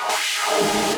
はい。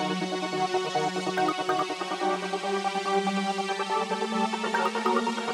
Thank you.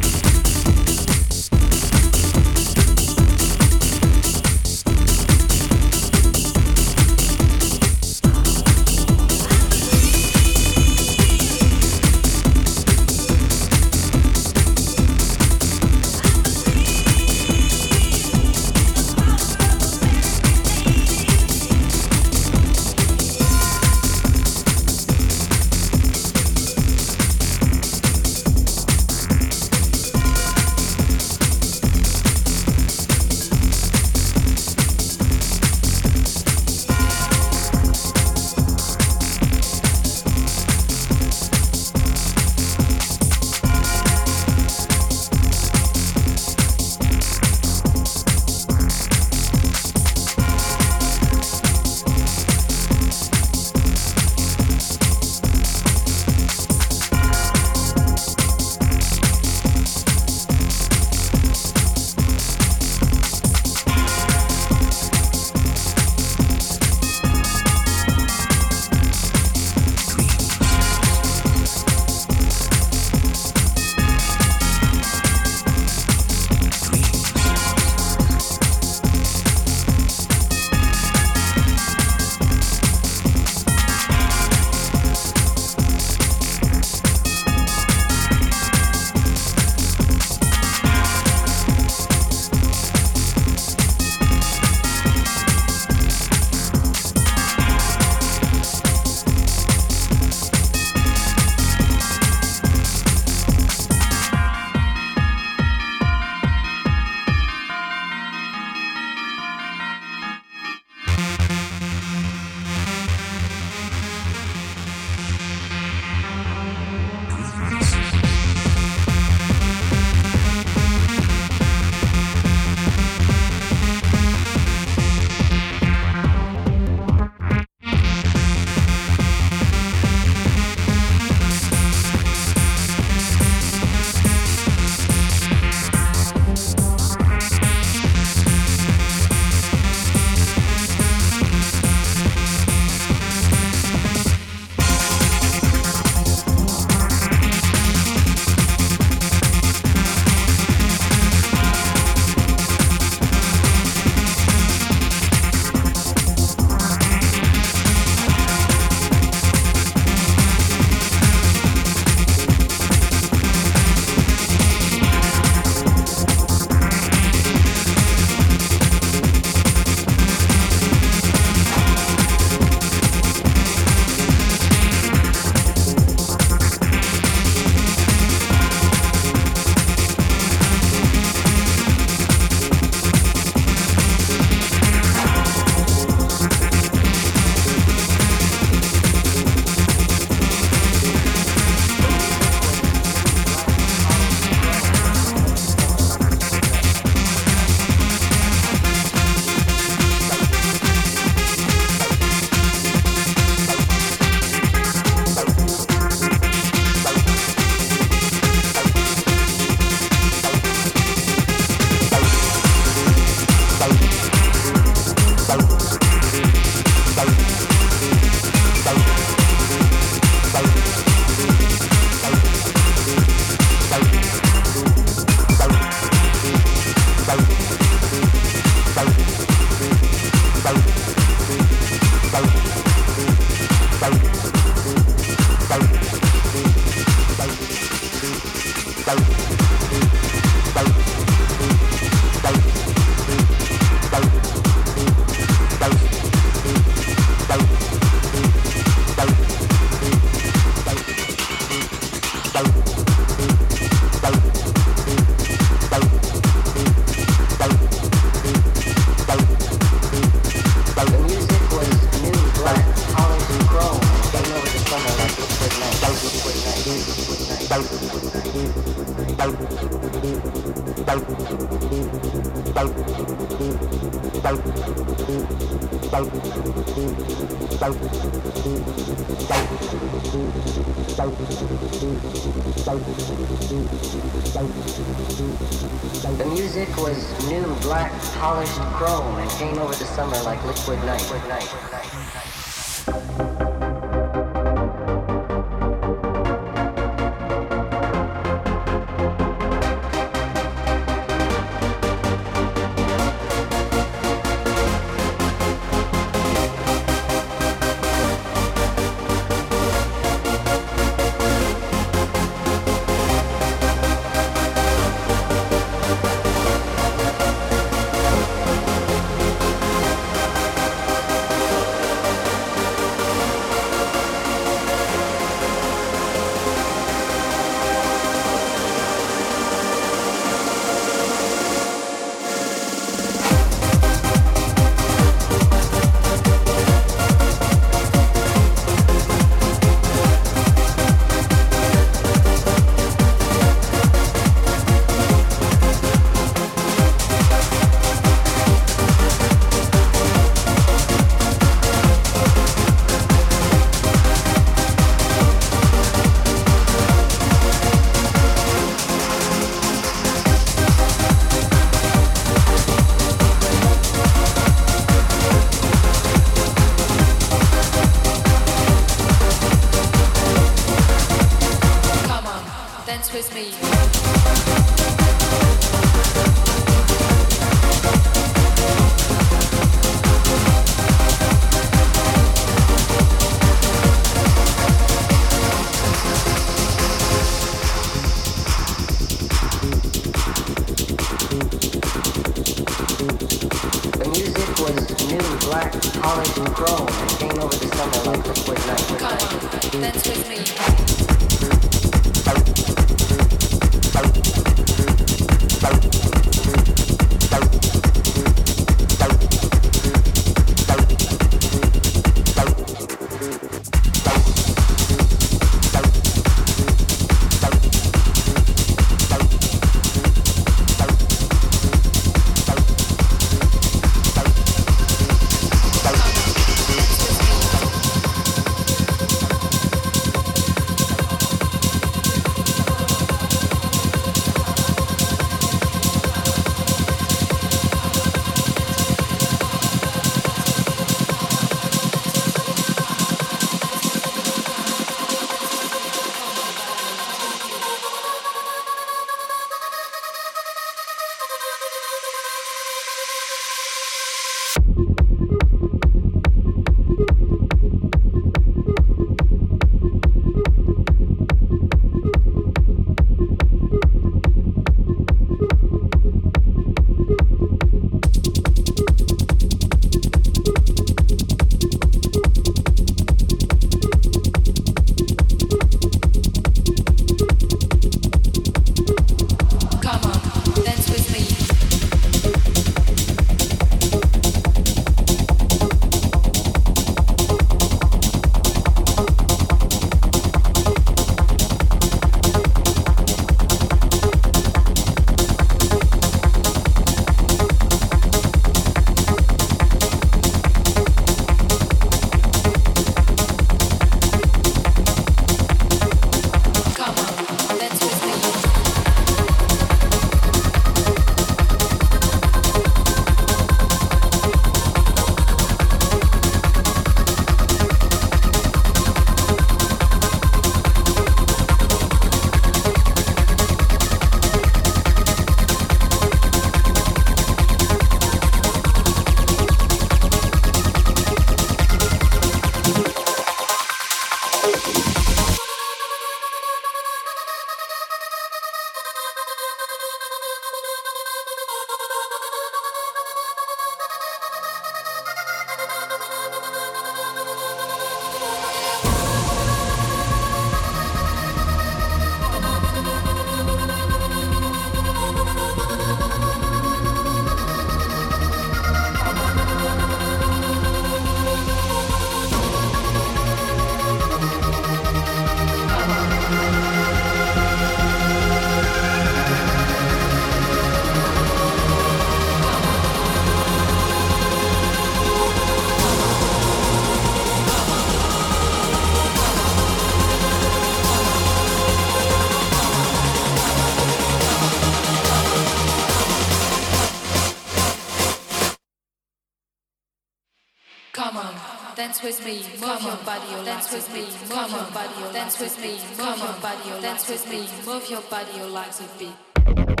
Dance with me, move your body, dance with me, move your body, dance with me, move your body, your legs a beat.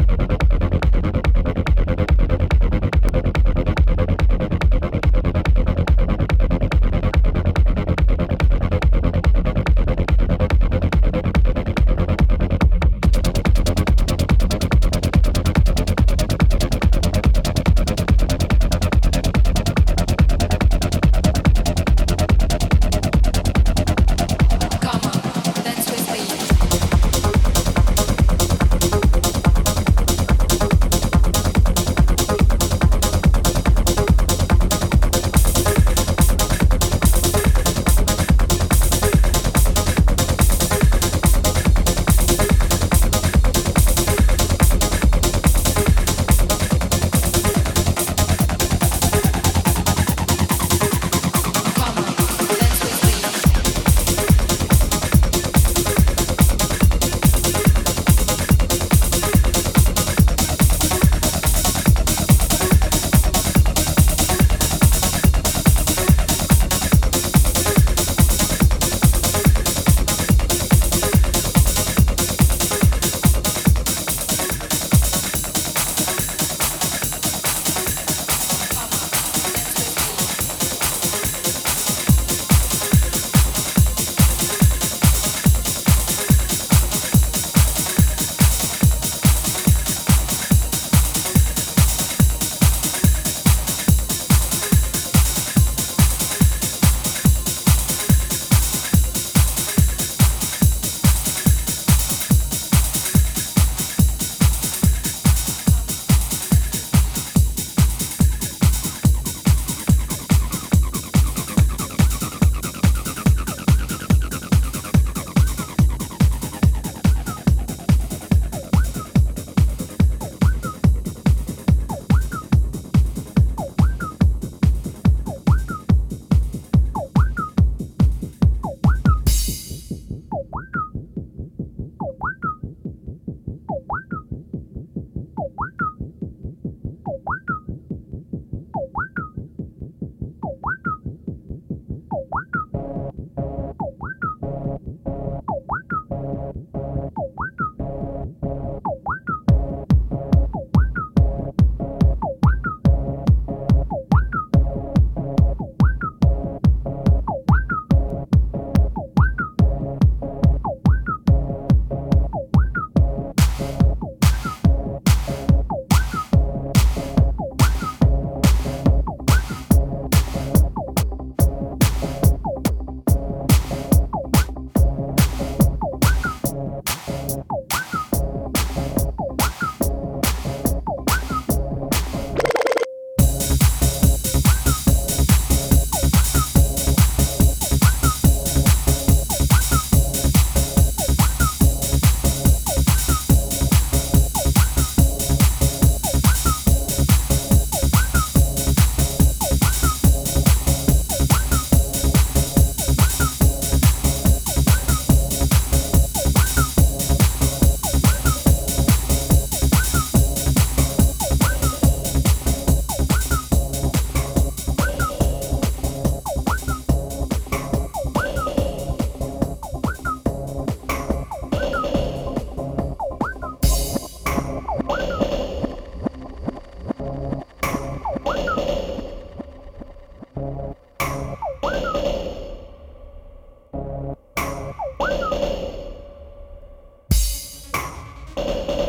you